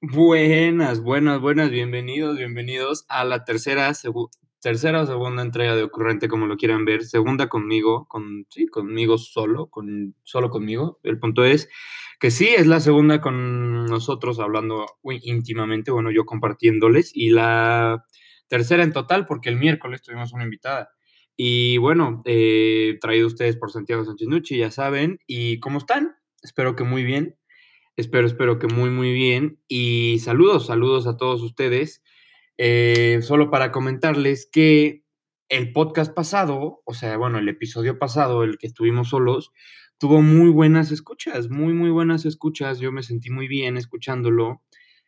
Buenas, buenas, buenas, bienvenidos, bienvenidos a la tercera, tercera o segunda entrega de Ocurrente, como lo quieran ver, segunda conmigo, con, sí, conmigo solo, con, solo conmigo. El punto es que sí, es la segunda con nosotros hablando íntimamente, bueno, yo compartiéndoles, y la tercera en total, porque el miércoles tuvimos una invitada. Y bueno, eh, traído ustedes por Santiago Sánchez Nucci, ya saben. ¿Y cómo están? Espero que muy bien. Espero, espero que muy, muy bien. Y saludos, saludos a todos ustedes. Eh, solo para comentarles que el podcast pasado, o sea, bueno, el episodio pasado, el que estuvimos solos, tuvo muy buenas escuchas, muy, muy buenas escuchas. Yo me sentí muy bien escuchándolo.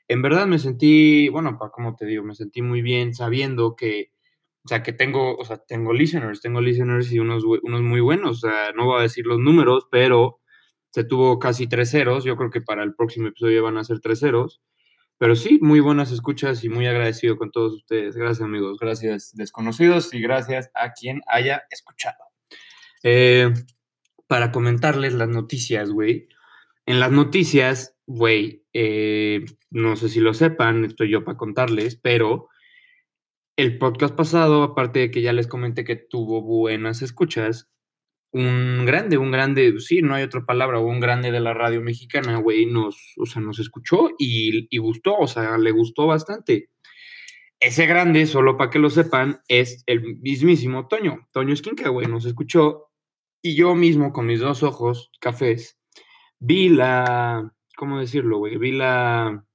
En verdad me sentí, bueno, para cómo te digo, me sentí muy bien sabiendo que, o sea, que tengo, o sea, tengo listeners, tengo listeners y unos, unos muy buenos. O sea, no voy a decir los números, pero se tuvo casi tres ceros. Yo creo que para el próximo episodio van a ser tres ceros. Pero sí, muy buenas escuchas y muy agradecido con todos ustedes. Gracias, amigos. Gracias, desconocidos, y gracias a quien haya escuchado. Eh, para comentarles las noticias, güey. En las noticias, güey, eh, no sé si lo sepan, estoy yo para contarles, pero el podcast pasado, aparte de que ya les comenté que tuvo buenas escuchas, un grande, un grande, sí, no hay otra palabra, un grande de la radio mexicana, güey, nos, o sea, nos escuchó y, y gustó, o sea, le gustó bastante. Ese grande, solo para que lo sepan, es el mismísimo Toño. Toño Esquinca, güey, nos escuchó y yo mismo con mis dos ojos cafés vi la, ¿cómo decirlo, güey? Vi la,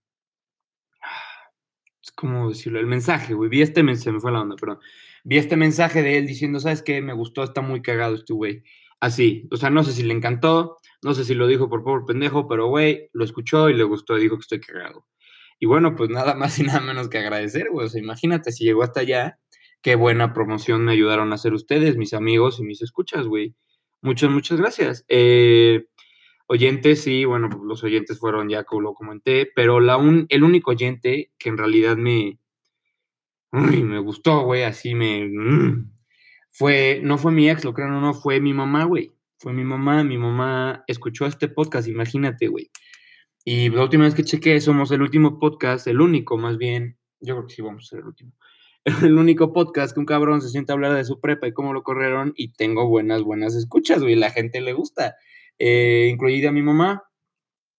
¿cómo decirlo? El mensaje, güey. Vi este mensaje, me fue la onda, perdón vi este mensaje de él diciendo, ¿sabes qué? Me gustó, está muy cagado este güey. Así, o sea, no sé si le encantó, no sé si lo dijo por pobre pendejo, pero güey, lo escuchó y le gustó y dijo que estoy cagado. Y bueno, pues nada más y nada menos que agradecer, güey. O sea, imagínate si llegó hasta allá, qué buena promoción me ayudaron a hacer ustedes, mis amigos y mis escuchas, güey. Muchas, muchas gracias. Eh, oyentes, sí, bueno, pues los oyentes fueron ya como lo comenté, pero la un, el único oyente que en realidad me, Uy, me gustó, güey, así me... Mm. Fue, no fue mi ex, lo creo, no, no, fue mi mamá, güey. Fue mi mamá, mi mamá escuchó este podcast, imagínate, güey. Y la última vez que chequé, somos el último podcast, el único más bien, yo creo que sí vamos a ser el último. El único podcast que un cabrón se siente a hablar de su prepa y cómo lo corrieron y tengo buenas, buenas escuchas, güey, la gente le gusta, eh, incluida mi mamá.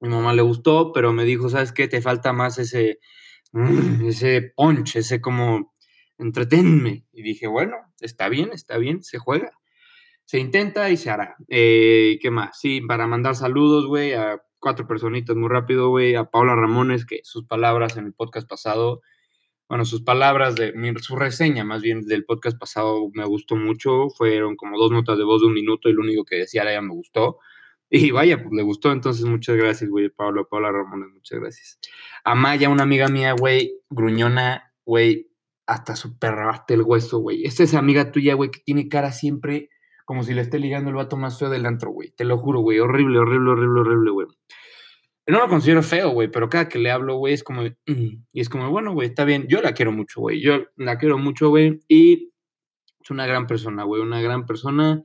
Mi mamá le gustó, pero me dijo, ¿sabes qué? Te falta más ese, Mm, ese punch, ese como, entretenme. Y dije, bueno, está bien, está bien, se juega. Se intenta y se hará. Eh, ¿Qué más? Sí, para mandar saludos, güey, a cuatro personitas muy rápido, güey, a Paula Ramones, que sus palabras en el podcast pasado, bueno, sus palabras de su reseña más bien del podcast pasado me gustó mucho, fueron como dos notas de voz de un minuto y lo único que decía ya me gustó. Y vaya, pues le gustó, entonces muchas gracias, güey, Pablo, Paula Ramones, muchas gracias. A Maya, una amiga mía, güey, gruñona, güey, hasta su el hueso, güey. Esta es amiga tuya, güey, que tiene cara siempre como si le esté ligando el vato más feo del antro, güey. Te lo juro, güey, horrible, horrible, horrible, horrible, güey. No lo considero feo, güey, pero cada que le hablo, güey, es como, mm", y es como, bueno, güey, está bien, yo la quiero mucho, güey, yo la quiero mucho, güey, y es una gran persona, güey, una gran persona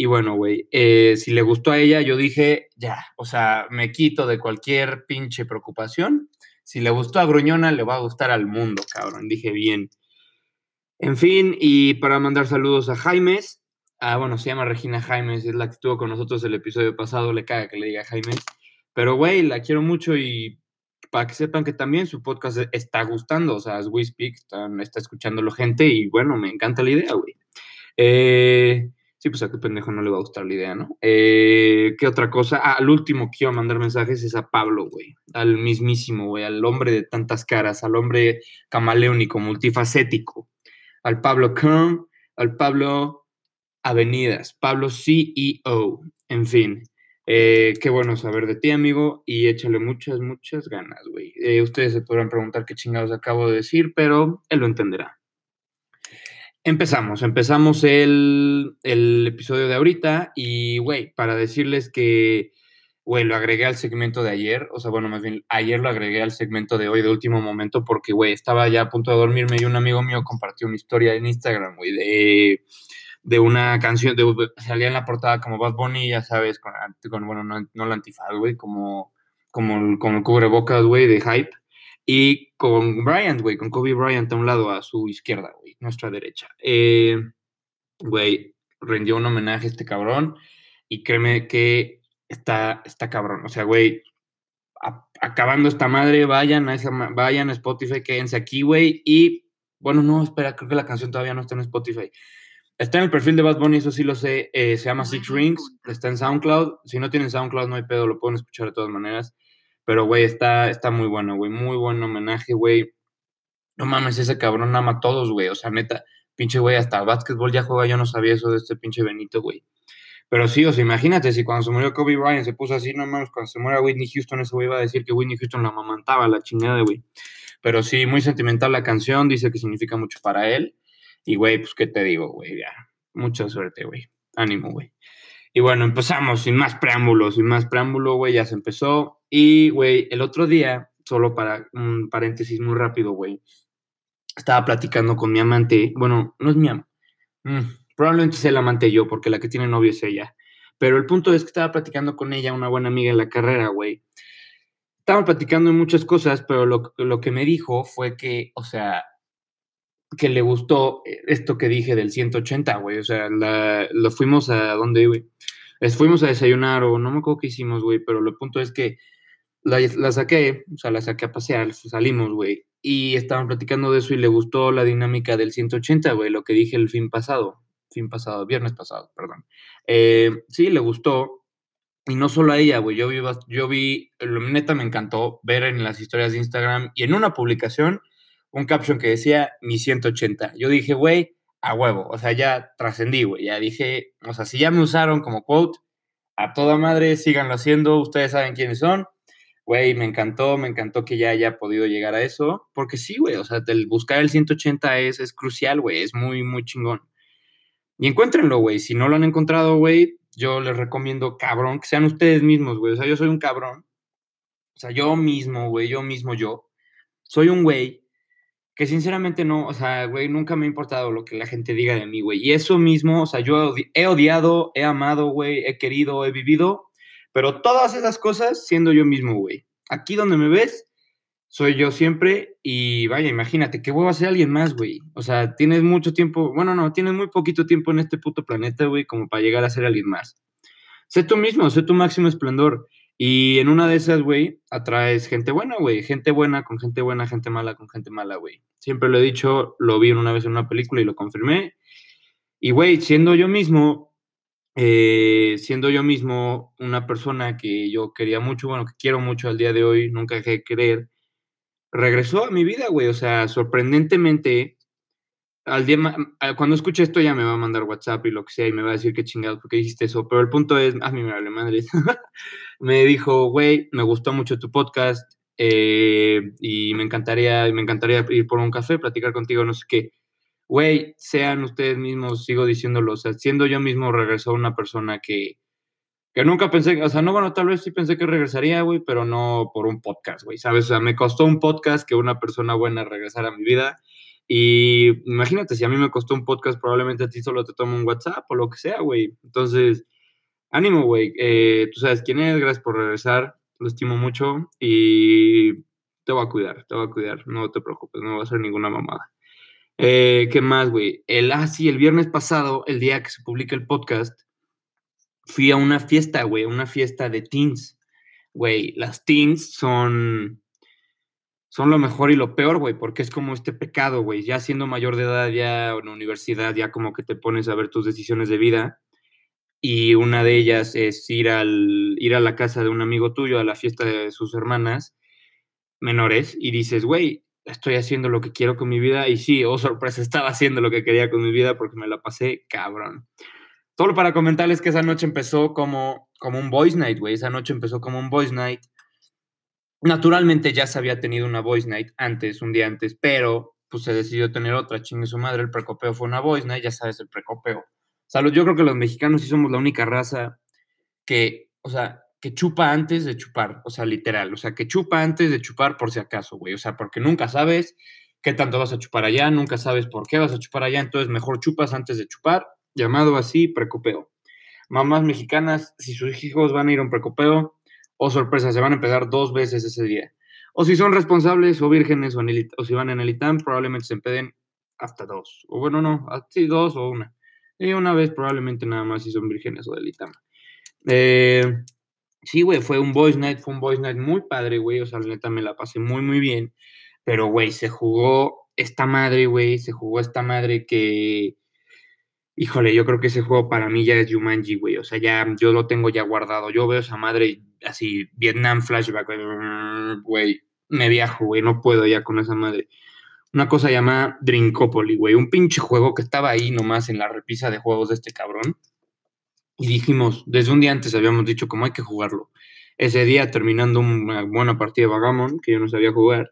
y bueno, güey, eh, si le gustó a ella, yo dije, ya, o sea, me quito de cualquier pinche preocupación. Si le gustó a Gruñona, le va a gustar al mundo, cabrón. Dije bien. En fin, y para mandar saludos a Jaimes, ah, bueno, se llama Regina Jaimes, es la que estuvo con nosotros el episodio pasado, le caga que le diga Jaimes. Pero, güey, la quiero mucho y para que sepan que también su podcast está gustando, o sea, as we speak, está, está escuchándolo gente y bueno, me encanta la idea, güey. Eh, Sí, pues a qué pendejo no le va a gustar la idea, ¿no? Eh, ¿Qué otra cosa? Ah, al último que iba a mandar mensajes es a Pablo, güey. Al mismísimo, güey. Al hombre de tantas caras, al hombre camaleónico, multifacético. Al Pablo Kern, al Pablo Avenidas, Pablo CEO. En fin, eh, qué bueno saber de ti, amigo, y échale muchas, muchas ganas, güey. Eh, ustedes se podrán preguntar qué chingados acabo de decir, pero él lo entenderá. Empezamos, empezamos el, episodio de ahorita y, güey, para decirles que, güey, lo agregué al segmento de ayer, o sea, bueno, más bien, ayer lo agregué al segmento de hoy de último momento porque, güey, estaba ya a punto de dormirme y un amigo mío compartió una historia en Instagram, güey, de, de una canción, de, salía en la portada como Bad Bunny, ya sabes, con, bueno, no, no la antifaz, güey, como, como, como cubrebocas, güey, de hype. Y con Bryant, güey, con Kobe Bryant a un lado, a su izquierda, güey, nuestra derecha. Eh, güey, rindió un homenaje a este cabrón y créeme que está, está cabrón. O sea, güey, acabando esta madre, vayan a esa, vayan a Spotify, quédense aquí, güey, y bueno, no, espera, creo que la canción todavía no está en Spotify. Está en el perfil de Bad Bunny, eso sí lo sé. Eh, se llama Six Rings. Está en SoundCloud. Si no tienen SoundCloud, no hay pedo, lo pueden escuchar de todas maneras. Pero, güey, está, está muy bueno, güey. Muy buen homenaje, güey. No mames, ese cabrón ama a todos, güey. O sea, neta, pinche güey, hasta básquetbol ya juega. Yo no sabía eso de este pinche Benito, güey. Pero sí, o sea, imagínate, si cuando se murió Kobe Bryant se puso así, no mames, cuando se muera Whitney Houston, ese güey iba a decir que Whitney Houston la mamantaba, la chingada, güey. Pero sí, muy sentimental la canción, dice que significa mucho para él. Y, güey, pues, ¿qué te digo, güey? Ya, mucha suerte, güey. Ánimo, güey. Y bueno, empezamos sin más preámbulos, sin más preámbulo, güey, ya se empezó. Y, güey, el otro día, solo para un paréntesis muy rápido, güey, estaba platicando con mi amante. Bueno, no es mi amante. Mm, probablemente sea el amante yo, porque la que tiene novio es ella. Pero el punto es que estaba platicando con ella, una buena amiga en la carrera, güey. Estaba platicando en muchas cosas, pero lo, lo que me dijo fue que, o sea, que le gustó eh, esto que dije del 180, güey. O sea, lo fuimos a donde, güey. Fuimos a desayunar o no me acuerdo qué hicimos, güey, pero lo punto es que la, la, saqué, o sea, la saqué a pasear, salimos, güey, y estaban platicando de eso y le gustó la dinámica del 180, güey, lo que dije el fin pasado, fin pasado, viernes pasado, perdón. Eh, sí, le gustó, y no solo a ella, güey, yo vi, yo vi, neta me encantó ver en las historias de Instagram y en una publicación un caption que decía mi 180. Yo dije, güey, a huevo, o sea, ya trascendí, güey, ya dije, o sea, si ya me usaron como quote, a toda madre, síganlo haciendo, ustedes saben quiénes son. Güey, me encantó, me encantó que ya haya podido llegar a eso, porque sí, güey, o sea, el buscar el 180 es, es crucial, güey, es muy, muy chingón. Y encuéntrenlo, güey, si no lo han encontrado, güey, yo les recomiendo, cabrón, que sean ustedes mismos, güey, o sea, yo soy un cabrón, o sea, yo mismo, güey, yo mismo, yo, soy un güey que sinceramente no, o sea, güey, nunca me ha importado lo que la gente diga de mí, güey. Y eso mismo, o sea, yo he odiado, he amado, güey, he querido, he vivido, pero todas esas cosas siendo yo mismo, güey. Aquí donde me ves, soy yo siempre y vaya, imagínate, ¿qué a ser alguien más, güey? O sea, tienes mucho tiempo, bueno, no, tienes muy poquito tiempo en este puto planeta, güey, como para llegar a ser alguien más. Sé tú mismo, sé tu máximo esplendor. Y en una de esas, güey, atraes gente buena, güey. Gente buena con gente buena, gente mala con gente mala, güey. Siempre lo he dicho, lo vi una vez en una película y lo confirmé. Y, güey, siendo yo mismo, eh, siendo yo mismo una persona que yo quería mucho, bueno, que quiero mucho al día de hoy, nunca dejé de querer, regresó a mi vida, güey. O sea, sorprendentemente, al día, cuando escuche esto ya me va a mandar WhatsApp y lo que sea y me va a decir qué chingados, porque dijiste eso. Pero el punto es, a mí me vale madre. me dijo, güey, me gustó mucho tu podcast eh, y me encantaría, me encantaría ir por un café, platicar contigo, no sé qué. Güey, sean ustedes mismos, sigo diciéndolo, o sea, siendo yo mismo regresó una persona que, que nunca pensé, o sea, no, bueno, tal vez sí pensé que regresaría, güey, pero no por un podcast, güey, ¿sabes? O sea, me costó un podcast que una persona buena regresara a mi vida. Y imagínate, si a mí me costó un podcast, probablemente a ti solo te tomo un WhatsApp o lo que sea, güey. Entonces, ánimo, güey. Eh, tú sabes quién es, gracias por regresar. Lo estimo mucho y te voy a cuidar, te voy a cuidar. No te preocupes, no va a ser ninguna mamada. Eh, ¿Qué más, güey? El, ah, sí, el viernes pasado, el día que se publica el podcast, fui a una fiesta, güey, una fiesta de teens. Güey, las teens son, son lo mejor y lo peor, güey, porque es como este pecado, güey. Ya siendo mayor de edad, ya en la universidad, ya como que te pones a ver tus decisiones de vida y una de ellas es ir, al, ir a la casa de un amigo tuyo, a la fiesta de sus hermanas menores, y dices, güey, estoy haciendo lo que quiero con mi vida, y sí, oh sorpresa, estaba haciendo lo que quería con mi vida porque me la pasé cabrón. Solo para comentarles que esa noche empezó como, como un voice night, güey, esa noche empezó como un voice night. Naturalmente ya se había tenido una voice night antes, un día antes, pero pues se decidió tener otra, chingue su madre, el precopeo fue una voice night, ya sabes, el precopeo sea, yo creo que los mexicanos sí somos la única raza que, o sea, que chupa antes de chupar, o sea, literal, o sea, que chupa antes de chupar por si acaso, güey, o sea, porque nunca sabes qué tanto vas a chupar allá, nunca sabes por qué vas a chupar allá, entonces mejor chupas antes de chupar, llamado así precopeo. Mamás mexicanas, si sus hijos van a ir a un precopeo, oh, sorpresa, se van a empezar dos veces ese día. O si son responsables o vírgenes o, si van en el ITAM, probablemente se empeden hasta dos. O bueno, no, sí, dos o una. Y una vez probablemente nada más si son vírgenes o del ITAM. Eh, sí, güey, fue un Boys Night, fue un Boys Night muy padre, güey. O sea, la neta me la pasé muy, muy bien. Pero, güey, se jugó esta madre, güey, se jugó esta madre que híjole, yo creo que ese juego para mí ya es Jumanji, güey. O sea, ya yo lo tengo ya guardado. Yo veo esa madre así, Vietnam flashback, güey. Me viajo, güey. No puedo ya con esa madre. Una cosa llamada Drinkopoly, güey. Un pinche juego que estaba ahí nomás en la repisa de juegos de este cabrón. Y dijimos, desde un día antes habíamos dicho cómo hay que jugarlo. Ese día, terminando una buena partida de Vagamon, que yo no sabía jugar,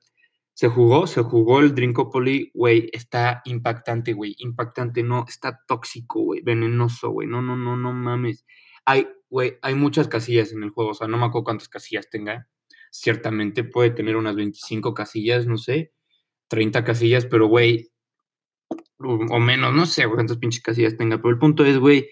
se jugó, se jugó el Drinkopoly, güey, está impactante, güey, impactante, no, está tóxico, güey, venenoso, güey, no, no, no, no mames. Hay, güey, hay muchas casillas en el juego, o sea, no me acuerdo cuántas casillas tenga. Ciertamente puede tener unas 25 casillas, no sé, 30 casillas, pero, güey, o menos, no sé cuántas pinches casillas tenga, pero el punto es, güey,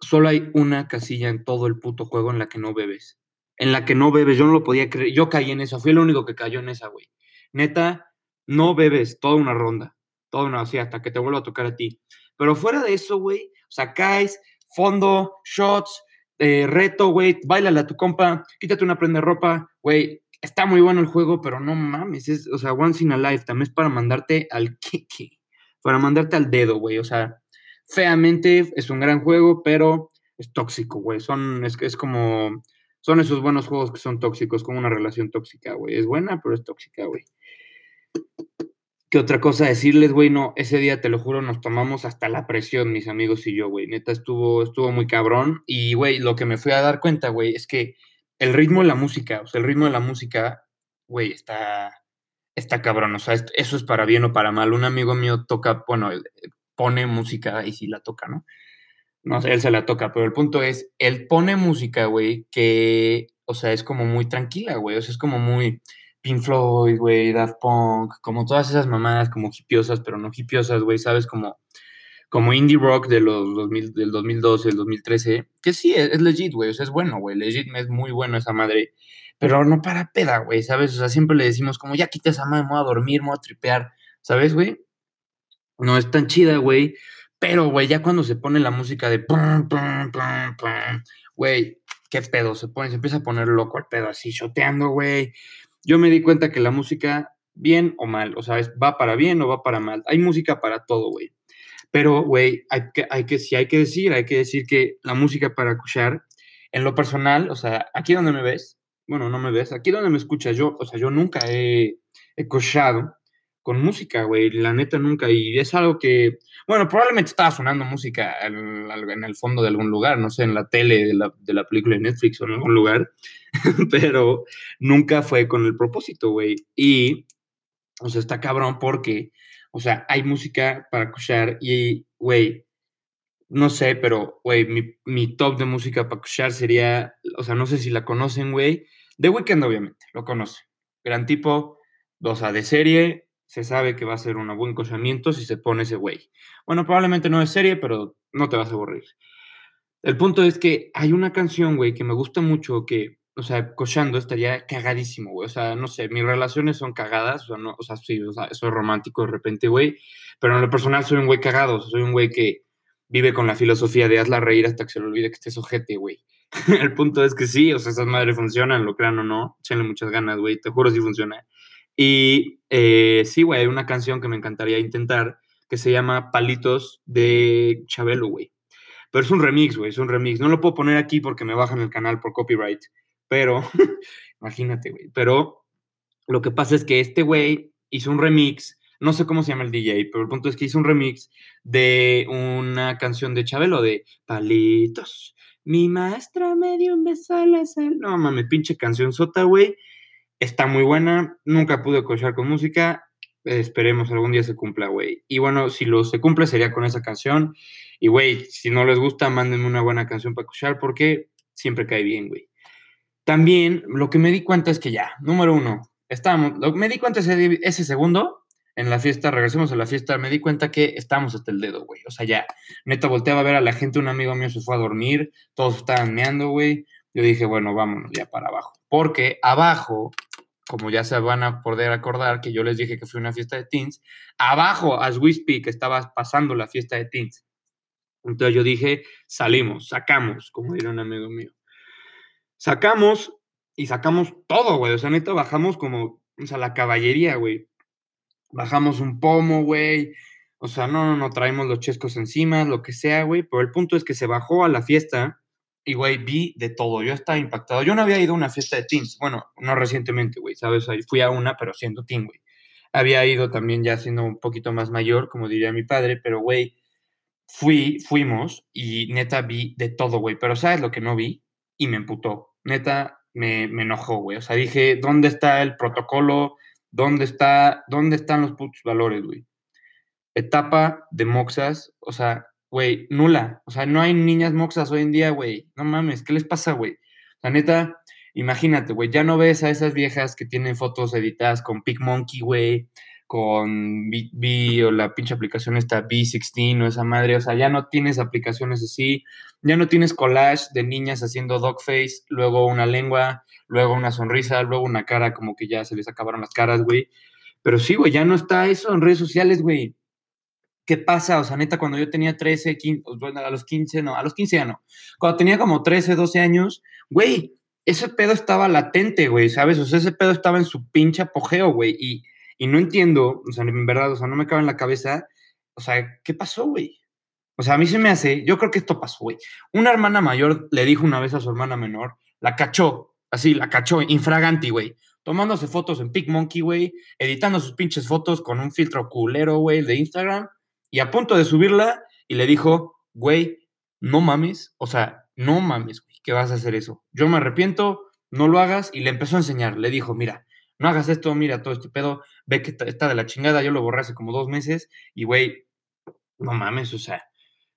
solo hay una casilla en todo el puto juego en la que no bebes. En la que no bebes, yo no lo podía creer, yo caí en esa, fui el único que cayó en esa, güey neta, no bebes toda una ronda, toda una, así hasta que te vuelva a tocar a ti. Pero fuera de eso, güey, o sea, caes, fondo, shots, eh, reto, güey, bailale a tu compa, quítate una prenda de ropa, güey, está muy bueno el juego, pero no mames, es, o sea, once in a lifetime, es para mandarte al kiki, para mandarte al dedo, güey, o sea, feamente es un gran juego, pero es tóxico, güey, son, es, es como, son esos buenos juegos que son tóxicos, como una relación tóxica, güey, es buena, pero es tóxica, güey. ¿Qué otra cosa decirles, güey? No, ese día, te lo juro, nos tomamos hasta la presión, mis amigos y yo, güey. Neta, estuvo, estuvo muy cabrón. Y, güey, lo que me fui a dar cuenta, güey, es que el ritmo de la música, o sea, el ritmo de la música, güey, está, está cabrón. O sea, eso es para bien o para mal. Un amigo mío toca, bueno, pone música y sí la toca, ¿no? No sé, él se la toca, pero el punto es, él pone música, güey, que, o sea, es como muy tranquila, güey. O sea, es como muy Pink Floyd, güey, Daft Punk, como todas esas mamadas como hipiosas, pero no hipiosas, güey, ¿sabes? Como, como indie rock de los 2000, del 2012, el 2013, que sí, es, legit, güey, o sea, es bueno, güey, legit es muy bueno esa madre, pero no para peda, güey, ¿sabes? O sea, siempre le decimos como, ya quita esa madre, me voy a dormir, me voy a tripear, ¿sabes, güey? No es tan chida, güey, pero, güey, ya cuando se pone la música de pum, pum, pum, pum, güey, qué pedo, se pone, se empieza a poner loco el pedo así, shoteando, güey, yo me di cuenta que la música, bien o mal, o sea, va para bien o va para mal. Hay música para todo, güey. Pero, güey, hay que, hay que, si hay que decir, hay que decir que la música para escuchar, en lo personal, o sea, aquí donde me ves, bueno, no me ves, aquí donde me escuchas, yo, o sea, yo nunca he, he con música, güey, la neta nunca, y es algo que, bueno, probablemente estaba sonando música en, el fondo de algún lugar, no sé, en la tele de la, de la película de Netflix o en algún lugar, pero nunca fue con el propósito, güey, y, o sea, está cabrón porque, o sea, hay música para escuchar y, güey, no sé, pero, güey, mi, mi, top de música para escuchar sería, o sea, no sé si la conocen, güey, The Weeknd, obviamente, lo conoce, gran tipo, o sea, de serie, se sabe que va a ser un buen cochamiento si se pone ese güey. Bueno, probablemente no es serie, pero no te vas a aburrir. El punto es que hay una canción, güey, que me gusta mucho, que, o sea, cochando estaría cagadísimo, güey. O sea, no sé, mis relaciones son cagadas, o sea, no, o sea, sí, o sea, soy romántico de repente, güey, pero en lo personal soy un güey cagado, soy un güey que vive con la filosofía de hazla reír hasta que se le olvide que estés ojete, güey. El punto es que sí, o sea, esas madres funcionan, lo crean o no, échenle muchas ganas, güey, te juro si funciona. Y eh, sí, güey, hay una canción que me encantaría intentar que se llama Palitos de Chabelo, güey. Pero es un remix, güey, es un remix. No lo puedo poner aquí porque me bajan el canal por copyright, pero imagínate, güey. Pero lo que pasa es que este güey hizo un remix, no sé cómo se llama el DJ, pero el punto es que hizo un remix de una canción de Chabelo de Palitos. Mi maestra me dio un beso a la sal. No mames, pinche canción sota, güey está muy buena. Nunca pude cochar con música. esperemos algún día se cumpla, güey. Y bueno, si lo se cumple sería con esa canción. Y, güey, si no les gusta, mándenme una buena canción para escuchar porque siempre cae bien, güey. También lo que me di cuenta es que ya, número uno, estábamos, lo, me di cuenta ese, ese segundo en la fiesta, regresemos a la fiesta, me di cuenta que estábamos hasta el dedo, güey. O sea, ya, neta, volteaba a ver a la gente, un amigo mío se fue a dormir, todos estaban meando, güey. Yo dije, bueno, vámonos ya para abajo. Porque abajo como ya se van a poder acordar que yo les dije que fue una fiesta de teens, abajo, as we speak, estaba pasando la fiesta de teens. Entonces yo dije, salimos, sacamos, como diría un amigo mío. Sacamos y sacamos todo, güey. O sea, neta, bajamos como, o sea, la caballería, güey. Bajamos un pomo, güey. O sea, no, no, no, traemos los chescos encima, lo que sea, güey. Pero el punto es que se bajó a la fiesta y, güey, vi de todo. Yo estaba impactado. Yo no había ido a una fiesta de teens. Bueno, no recientemente, güey, ¿sabes? Fui a una, pero siendo teen, güey. Había ido también ya siendo un poquito más mayor, como diría mi padre, pero, güey, fui, fuimos y neta vi de todo, güey. Pero ¿sabes lo que no vi? Y me emputó. Neta, me, me enojó, güey. O sea, dije, ¿dónde está el protocolo? ¿Dónde, está, ¿Dónde están los putos valores, güey? Etapa de moxas, o sea, güey, nula. O sea, no hay niñas moxas hoy en día, güey. No mames, ¿qué les pasa, güey? O sea, neta, imagínate, güey, ya no ves a esas viejas que tienen fotos editadas con PicMonkey, güey, con B, o la pinche aplicación esta B16 o esa madre, o sea, ya no tienes aplicaciones así, ya no tienes collage de niñas haciendo dogface, luego una lengua, luego una sonrisa, luego una cara como que ya se les acabaron las caras, güey. Pero sí, güey, ya no está eso en redes sociales, güey. ¿Qué pasa? O sea, neta, cuando yo tenía 13, 15, bueno, a los 15, no, a los 15 ya no. Cuando tenía como 13, 12 años, güey, ese pedo estaba latente, güey, ¿sabes? O sea, ese pedo estaba en su pinche apogeo, güey. Y, y no entiendo, o sea, en verdad, o sea, no me cabe en la cabeza, o sea, ¿qué pasó, güey? O sea, a mí se me hace, yo creo que esto pasó, güey. Una hermana mayor le dijo una vez a su hermana menor, la cachó, así, la cachó, infraganti, güey tomándose fotos en PicMonkey, güey, editando sus pinches fotos con un filtro culero, güey, de Instagram, y a punto de subirla y le dijo, güey, no mames, o sea, no mames, güey, que vas a hacer eso. Yo me arrepiento, no lo hagas y le empezó a enseñar, le dijo, mira, no hagas esto, mira todo este pedo, ve que está de la chingada, yo lo borré hace como dos meses y, güey, no mames, o sea,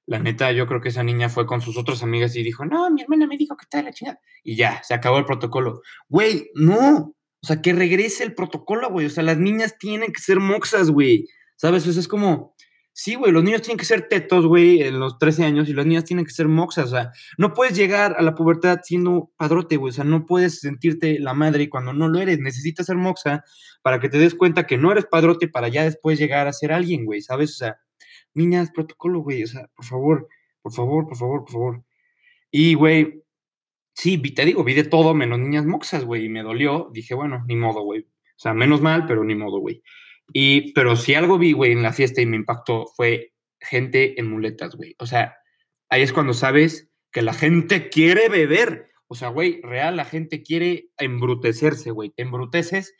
la neta, yo creo que esa niña fue con sus otras amigas y dijo, no, mi hermana me dijo que está de la chingada. Y ya, se acabó el protocolo. Güey, no. O sea, que regrese el protocolo, güey. O sea, las niñas tienen que ser moxas, güey. ¿Sabes? O sea, es como, Sí, güey, los niños tienen que ser tetos, güey, en los 13 años y las niñas tienen que ser moxas, o sea, no puedes llegar a la pubertad siendo padrote, güey, o sea, no puedes sentirte la madre cuando no lo eres, necesitas ser moxa para que te des cuenta que no eres padrote para ya después llegar a ser alguien, güey, ¿sabes? O sea, niñas, protocolo, güey, o sea, por favor, por favor, por favor, por favor. Y, güey, sí, te digo, vi de todo menos niñas moxas, güey, y me dolió, dije, bueno, ni modo, güey, o sea, menos mal, pero ni modo, güey. Y, pero si algo vi, güey, en la fiesta y me impactó fue gente en muletas, güey. O sea, ahí es cuando sabes que la gente quiere beber. O sea, güey, real, la gente quiere embrutecerse, güey. Te embruteces,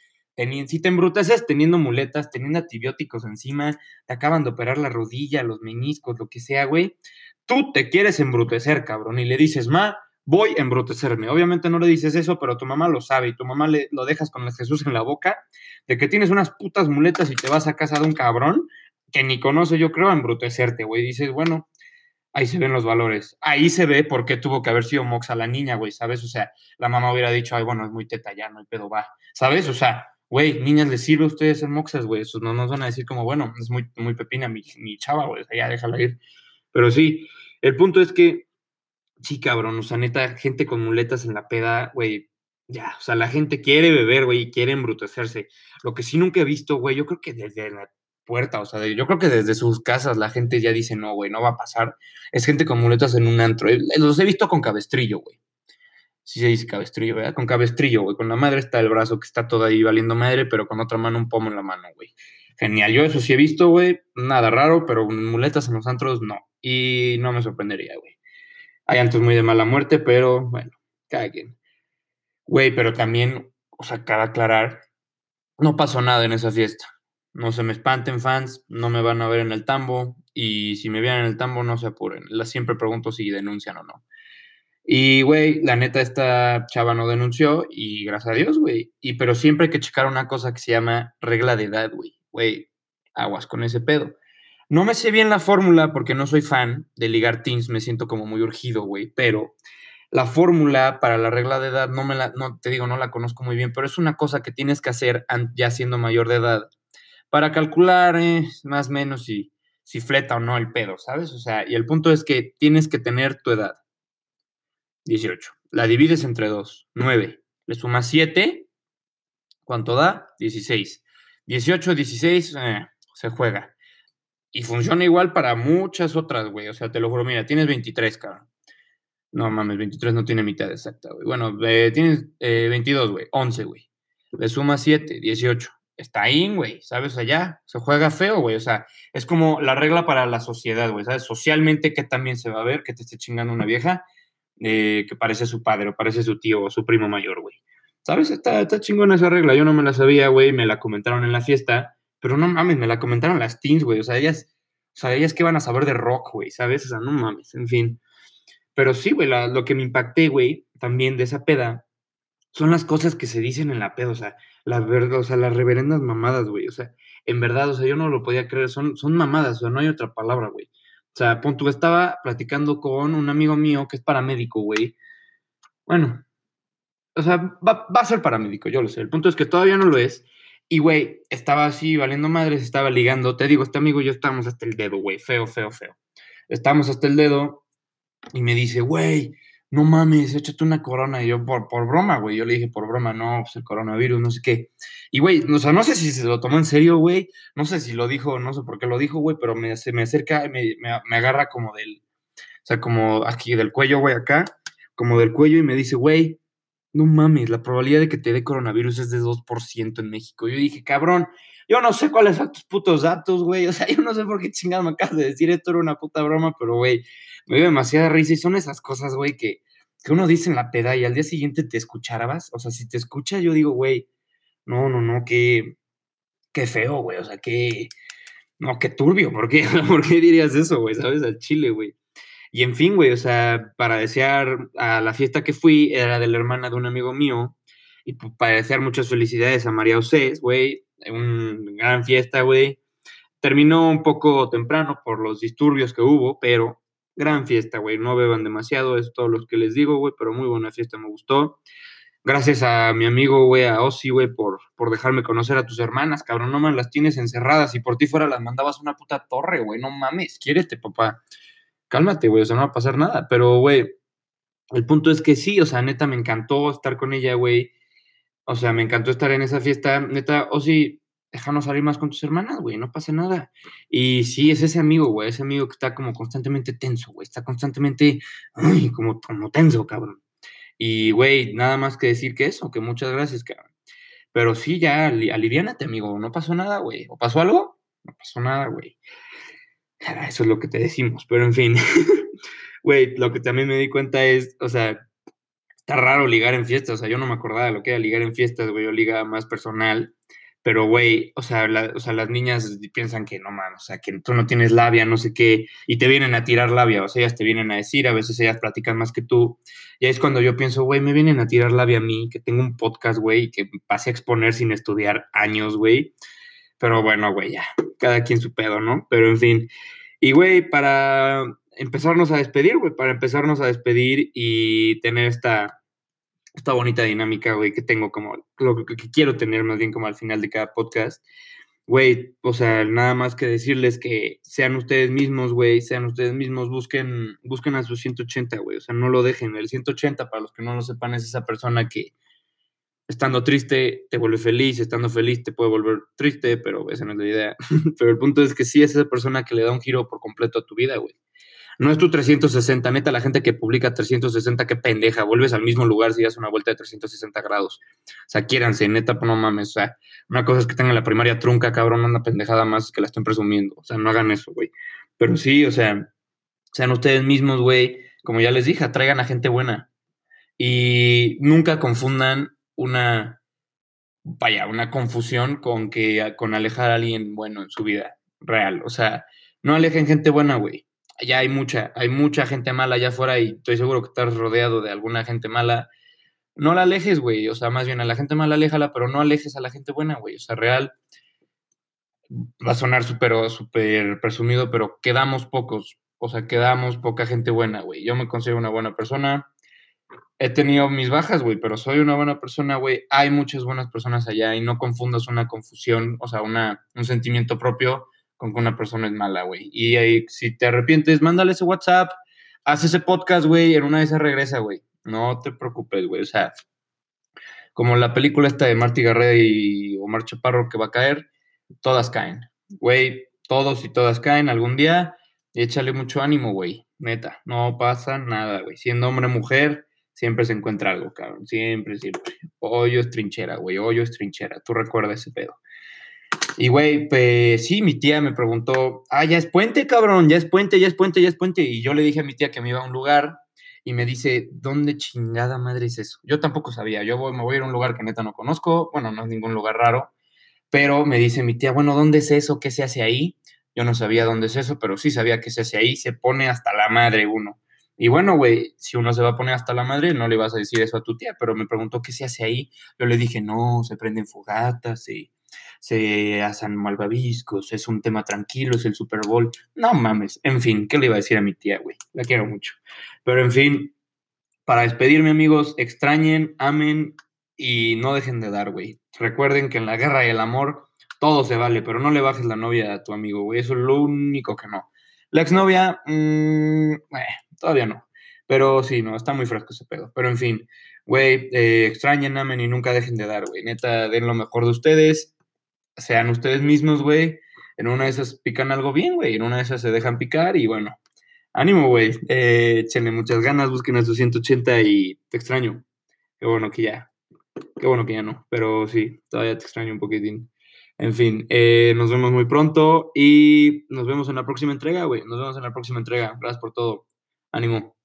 si te embruteces teniendo muletas, teniendo antibióticos encima, te acaban de operar la rodilla, los meniscos, lo que sea, güey. Tú te quieres embrutecer, cabrón, y le dices, ma, voy a embrutecerme. Obviamente no le dices eso, pero tu mamá lo sabe y tu mamá le, lo dejas con el Jesús en la boca, de que tienes unas putas muletas y te vas a casa de un cabrón que ni conoce, yo creo, a embrutecerte, güey. Dices, bueno, ahí se ven los valores. Ahí se ve por qué tuvo que haber sido moxa la niña, güey, ¿sabes? O sea, la mamá hubiera dicho, ay, bueno, es muy teta ya, no hay pedo, va. ¿Sabes? O sea, güey, niñas, les sirve a ustedes ser moxas, güey. Eso no nos van a decir como, bueno, es muy, muy pepina mi, mi chava, güey, ya déjala ir. Pero sí, el punto es que Sí, cabrón, o sea, neta, gente con muletas en la peda, güey, ya, o sea, la gente quiere beber, güey, y quiere embrutecerse. Lo que sí nunca he visto, güey, yo creo que desde la puerta, o sea, yo creo que desde sus casas la gente ya dice, no, güey, no va a pasar. Es gente con muletas en un antro. Eh, los he visto con cabestrillo, güey. Sí se dice cabestrillo, ¿verdad? Con cabestrillo, güey. Con la madre está el brazo que está todo ahí valiendo madre, pero con otra mano un pomo en la mano, güey. Genial, yo eso sí he visto, güey. Nada raro, pero muletas en los antros, no. Y no me sorprendería, güey. Hay antes muy de mala muerte, pero bueno, cada quien. Güey, pero también, o sea, cada aclarar, no pasó nada en esa fiesta. No se me espanten fans, no me van a ver en el tambo y si me vienen en el tambo no se apuren. La siempre pregunto si denuncian o no. Y, güey, la neta, esta chava no denunció y gracias a Dios, güey. Y pero siempre hay que checar una cosa que se llama regla de edad, güey. Güey, aguas con ese pedo. No me sé bien la fórmula porque no soy fan de ligar teams, me siento como muy urgido, güey, pero la fórmula para la regla de edad no me la, no te digo, no la conozco muy bien, pero es una cosa que tienes que hacer ya siendo mayor de edad para calcular eh, más o menos si, si fleta o no el pedo, ¿sabes? O sea, y el punto es que tienes que tener tu edad. 18. La divides entre 2, 9. Le sumas 7, ¿Cuánto da? 16. 18, 16, eh, se juega. Y funciona igual para muchas otras, güey. O sea, te lo juro, mira, tienes 23, cabrón. No mames, 23 no tiene mitad exacta, güey. Bueno, eh, tienes 22, eh, güey. 11, güey. Le suma 7, 18. Está ahí, güey, ¿sabes? Allá se juega feo, güey. O sea, es como la regla para la sociedad, güey, ¿sabes? Socialmente, que también se va a ver que te esté chingando una vieja que parece su padre o parece su tío o su primo mayor, güey. ¿Sabes? Está, está chingona esa regla. Yo no me la sabía, güey. Me la comentaron en la fiesta. Pero no mames, me la comentaron las teens, güey. O sea, ellas, o sea, ellas que van a saber de rock, güey, ¿sabes? O sea, no mames, en fin. Pero sí, güey, lo que me impacté, güey, también de esa peda, son las cosas que se dicen en la peda, o sea, la verdad, o sea, las reverendas mamadas, güey. O sea, en verdad, o sea, yo no lo podía creer, son, son mamadas, o sea, no hay otra palabra, güey. O sea, punto, estaba platicando con un amigo mío que es paramédico, güey. Bueno, o sea, va, va, a ser paramédico, yo lo sé. El punto es que todavía no lo es. Y, güey, estaba así valiendo madres, estaba ligando. Te digo, este amigo y yo estábamos hasta el dedo, güey. Feo, feo, feo. Estábamos hasta el dedo y me dice, güey, no mames, échate una corona. Y yo, por, por broma, güey. Yo le dije, por broma, no, pues el coronavirus, no sé qué. Y, güey, o sea, no sé si se lo tomó en serio, güey. No sé si lo dijo, no sé por qué lo dijo, güey, pero me, se me acerca, me, me, me agarra como del, o sea, como aquí del cuello, güey, acá, como del cuello y me dice, güey, no mames, la probabilidad de que te dé coronavirus es de 2% en México. Yo dije, cabrón, yo no sé cuáles son tus putos datos, güey. O sea, yo no sé por qué chingado me acabas de decir esto, era una puta broma, pero, güey, me dio demasiada risa y son esas cosas, güey, que, que uno dice en la peda y al día siguiente te escucharás. O sea, si te escucha, yo digo, güey, no, no, no, qué, qué feo, güey. O sea, qué, no, qué turbio. ¿Por qué, ¿Por qué dirías eso, güey? ¿Sabes? Al chile, güey. Y en fin, güey, o sea, para desear a la fiesta que fui, era de la hermana de un amigo mío, y para desear muchas felicidades a María Osés, güey, una gran fiesta, güey. Terminó un poco temprano por los disturbios que hubo, pero gran fiesta, güey. No beban demasiado, es todo lo que les digo, güey, pero muy buena fiesta, me gustó. Gracias a mi amigo, güey, a Ozzy, güey, por, por dejarme conocer a tus hermanas, cabrón. No me las tienes encerradas y por ti fuera las mandabas una puta torre, güey. No mames, quiérete, papá cálmate, güey, o sea, no va a pasar nada. Pero, güey, el punto es que sí, o sea, neta, me encantó estar con ella, güey. O sea, me encantó estar en esa fiesta, neta, o sí, déjanos salir más con tus hermanas, güey, no pasa nada. Y sí, es ese amigo, güey, ese amigo que está como constantemente tenso, güey, está constantemente, como, como tenso, cabrón. Y, güey, nada más que decir que eso, que muchas gracias, cabrón. Pero sí, ya, aliviánate, amigo, no pasó nada, güey. ¿O pasó algo? No pasó nada, güey. Eso es lo que te decimos, pero en fin. Güey, lo que también me di cuenta es, o sea, está raro ligar en fiestas, o sea, yo no me acordaba de lo que era ligar en fiestas, güey, yo liga más personal, pero, güey, o sea, o sea, las niñas piensan que no, man, o sea, que tú no tienes labia, no sé qué, y te vienen a tirar labia, o sea, ellas te vienen a decir, a veces ellas platican más que tú, y ahí es cuando yo pienso, güey, me vienen a tirar labia a mí, que tengo un podcast, güey, que pasé a exponer sin estudiar años, güey, pero bueno, güey, ya, cada quien su pedo, ¿no? Pero en fin. Y, güey, para empezarnos a despedir, güey, para empezarnos a despedir y tener esta, esta bonita dinámica, güey, que tengo como, lo que, quiero tener más bien como al final de cada podcast. Güey, o sea, nada más que decirles que sean ustedes mismos, güey, sean ustedes mismos, busquen, busquen a su 180, güey, o sea, no lo dejen. El 180, para los que no lo sepan, es esa persona que, estando triste te vuelve feliz, estando feliz te puede volver triste, pero esa no es la idea. pero el punto es que sí es esa persona que le da un giro por completo a tu vida, güey. No es tu 360, neta, la gente que publica 360, qué pendeja, vuelves al mismo lugar si das una vuelta de 360 grados. O sea, quiéranse, neta, no mames. O sea, una cosa es que tengan la primaria trunca, cabrón, una pendejada más que la estén presumiendo. O sea, no hagan eso, güey. Pero sí, o sea, sean ustedes mismos, güey. Como ya les dije, traigan a gente buena. Y nunca confundan una, vaya, una confusión con que, con alejar a alguien bueno en su vida real. O sea, no alejen gente buena, güey. Ya hay mucha, hay mucha gente mala allá afuera y estoy seguro que estás rodeado de alguna gente mala. No la alejes, güey. O sea, más bien a la gente mala aléjala, pero no alejes a la gente buena, güey. O sea, real va a sonar súper, súper presumido, pero quedamos pocos. O sea, quedamos poca gente buena, güey. Yo me considero una buena persona he tenido mis bajas, güey, pero soy una buena persona, güey. Hay muchas buenas personas allá y no confundas una confusión, o sea, una, un sentimiento propio con que una persona es mala, güey. Y ahí, si te arrepientes, mándale ese WhatsApp, haz ese podcast, güey, en una de esas regresa, güey. No te preocupes, güey, o sea, como la película esta de Marty Garrett y Omar Chaparro que va a caer, todas caen. Güey, todos y todas caen algún día. Y échale mucho ánimo, güey. Neta, no pasa nada, güey. Siendo hombre mujer, siempre se encuentra algo, cabrón. Siempre, siempre. Hoyo es trinchera, güey. Hoyo es trinchera. Tú recuerda ese pedo. Y, güey, pues sí, mi tía me preguntó, ah, ya es puente, cabrón, ya es puente, ya es puente, ya es puente. Y yo le dije a mi tía que me iba a un lugar y me dice, ¿dónde chingada madre es eso? Yo tampoco sabía, yo me voy a ir a un lugar que neta no conozco, bueno, no es ningún lugar raro, pero me dice mi tía, bueno, ¿dónde es eso? ¿Qué se hace ahí? Yo no sabía dónde es eso, pero sí sabía que se hace ahí, se pone hasta la madre uno. Y bueno, güey, si uno se va a poner hasta la madre, no le vas a decir eso a tu tía, pero me preguntó qué se hace ahí. Yo le dije, no, se prenden fogatas y se hacen malvaviscos, es un tema tranquilo, es el Super Bowl. No mames, en fin, ¿qué le iba a decir a mi tía, güey? La quiero mucho. Pero en fin, para despedirme, amigos, extrañen, amen y no dejen de dar, güey. Recuerden que en la guerra y el amor todo se vale, pero no le bajes la novia a tu amigo, güey. Eso es lo único que no. La exnovia, mmm, todavía no. Pero sí, no, está muy fresco ese pedo. Pero en fin, güey, eh, extrañen, amen y nunca dejen de dar, güey. Neta, den lo mejor de ustedes sean ustedes mismos, güey. En una de esas pican algo bien, güey. En una de esas se dejan picar y bueno. Ánimo, güey. Eh, échenle muchas ganas, busquen a su 180 y te extraño. Qué bueno que ya. Qué bueno que ya no. Pero sí, todavía te extraño un poquitín. En fin, eh, nos vemos muy pronto y nos vemos en la próxima entrega, güey. Nos vemos en la próxima entrega. Gracias por todo. Ánimo.